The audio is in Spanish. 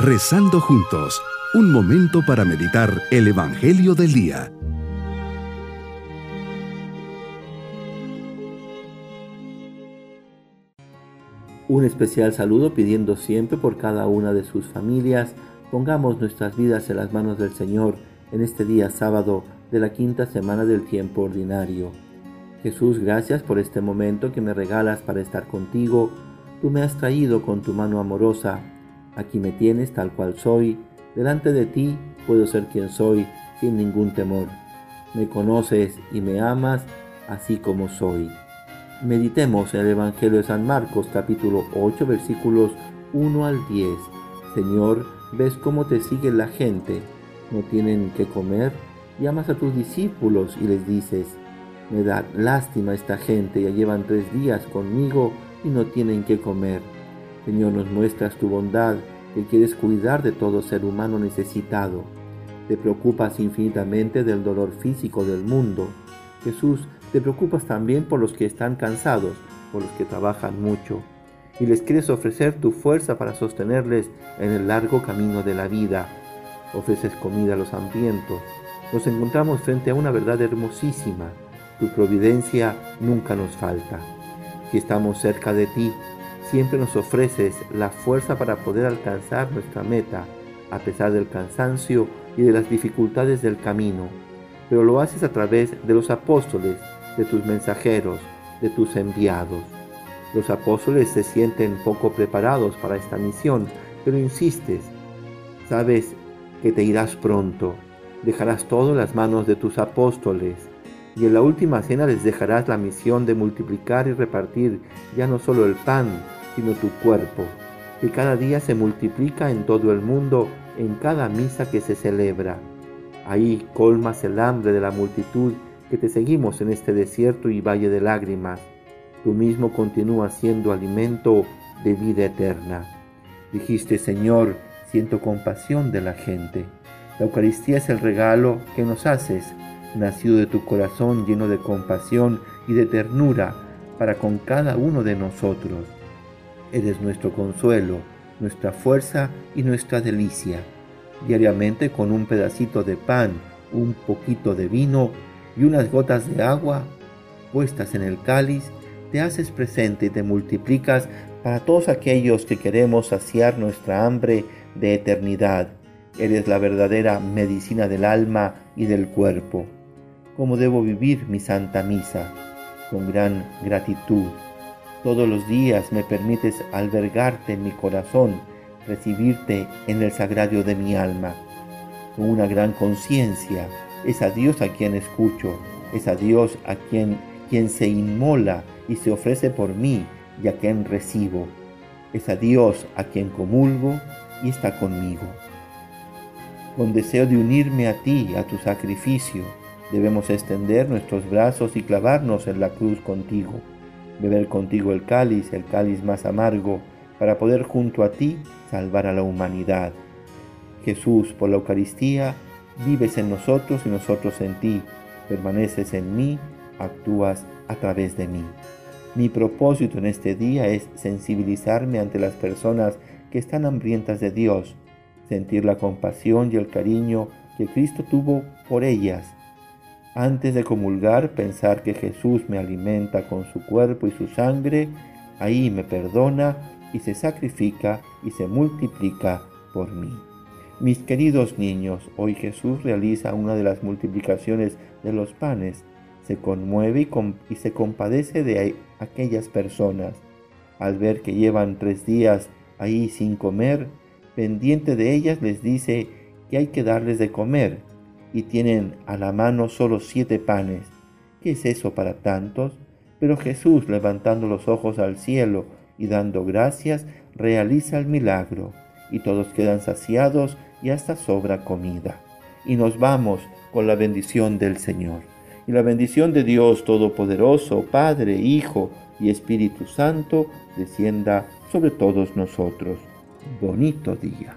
Rezando juntos, un momento para meditar el Evangelio del Día. Un especial saludo pidiendo siempre por cada una de sus familias. Pongamos nuestras vidas en las manos del Señor en este día sábado de la quinta semana del tiempo ordinario. Jesús, gracias por este momento que me regalas para estar contigo. Tú me has traído con tu mano amorosa. Aquí me tienes tal cual soy. Delante de ti puedo ser quien soy sin ningún temor. Me conoces y me amas así como soy. Meditemos en el Evangelio de San Marcos capítulo 8 versículos 1 al 10. Señor, ves cómo te sigue la gente. No tienen que comer. Llamas a tus discípulos y les dices, me da lástima esta gente, ya llevan tres días conmigo y no tienen que comer. Señor, nos muestras tu bondad, que quieres cuidar de todo ser humano necesitado. Te preocupas infinitamente del dolor físico del mundo. Jesús, te preocupas también por los que están cansados, por los que trabajan mucho, y les quieres ofrecer tu fuerza para sostenerles en el largo camino de la vida. Ofreces comida a los hambrientos. Nos encontramos frente a una verdad hermosísima. Tu providencia nunca nos falta. Si estamos cerca de ti, siempre nos ofreces la fuerza para poder alcanzar nuestra meta, a pesar del cansancio y de las dificultades del camino. Pero lo haces a través de los apóstoles, de tus mensajeros, de tus enviados. Los apóstoles se sienten poco preparados para esta misión, pero insistes. Sabes que te irás pronto, dejarás todo en las manos de tus apóstoles, y en la última cena les dejarás la misión de multiplicar y repartir ya no solo el pan, sino tu cuerpo, que cada día se multiplica en todo el mundo en cada misa que se celebra. Ahí colmas el hambre de la multitud que te seguimos en este desierto y valle de lágrimas. Tú mismo continúas siendo alimento de vida eterna. Dijiste, Señor, siento compasión de la gente. La Eucaristía es el regalo que nos haces, nacido de tu corazón lleno de compasión y de ternura para con cada uno de nosotros. Eres nuestro consuelo, nuestra fuerza y nuestra delicia. Diariamente con un pedacito de pan, un poquito de vino y unas gotas de agua puestas en el cáliz, te haces presente y te multiplicas para todos aquellos que queremos saciar nuestra hambre de eternidad. Eres la verdadera medicina del alma y del cuerpo. ¿Cómo debo vivir mi santa misa? Con gran gratitud. Todos los días me permites albergarte en mi corazón, recibirte en el sagrario de mi alma. Con una gran conciencia, es a Dios a quien escucho, es a Dios a quien, quien se inmola y se ofrece por mí y a quien recibo. Es a Dios a quien comulgo y está conmigo. Con deseo de unirme a ti, a tu sacrificio, debemos extender nuestros brazos y clavarnos en la cruz contigo, beber contigo el cáliz, el cáliz más amargo, para poder junto a ti salvar a la humanidad. Jesús, por la Eucaristía, vives en nosotros y nosotros en ti, permaneces en mí, actúas a través de mí. Mi propósito en este día es sensibilizarme ante las personas que están hambrientas de Dios, sentir la compasión y el cariño que Cristo tuvo por ellas. Antes de comulgar, pensar que Jesús me alimenta con su cuerpo y su sangre, ahí me perdona y se sacrifica y se multiplica por mí. Mis queridos niños, hoy Jesús realiza una de las multiplicaciones de los panes. Se conmueve y, se compadece de aquellas personas. Al ver que llevan tres días ahí sin comer, pendiente de ellas les dice que hay que darles de comer y tienen a la mano solo siete panes. ¿Qué es eso para tantos? Pero Jesús, levantando los ojos al cielo y dando gracias, realiza el milagro y todos quedan saciados y hasta sobra comida. Y nos vamos con la bendición del Señor. Y la bendición de Dios Todopoderoso, Padre, Hijo y Espíritu Santo, descienda sobre todos nosotros. Bonito día.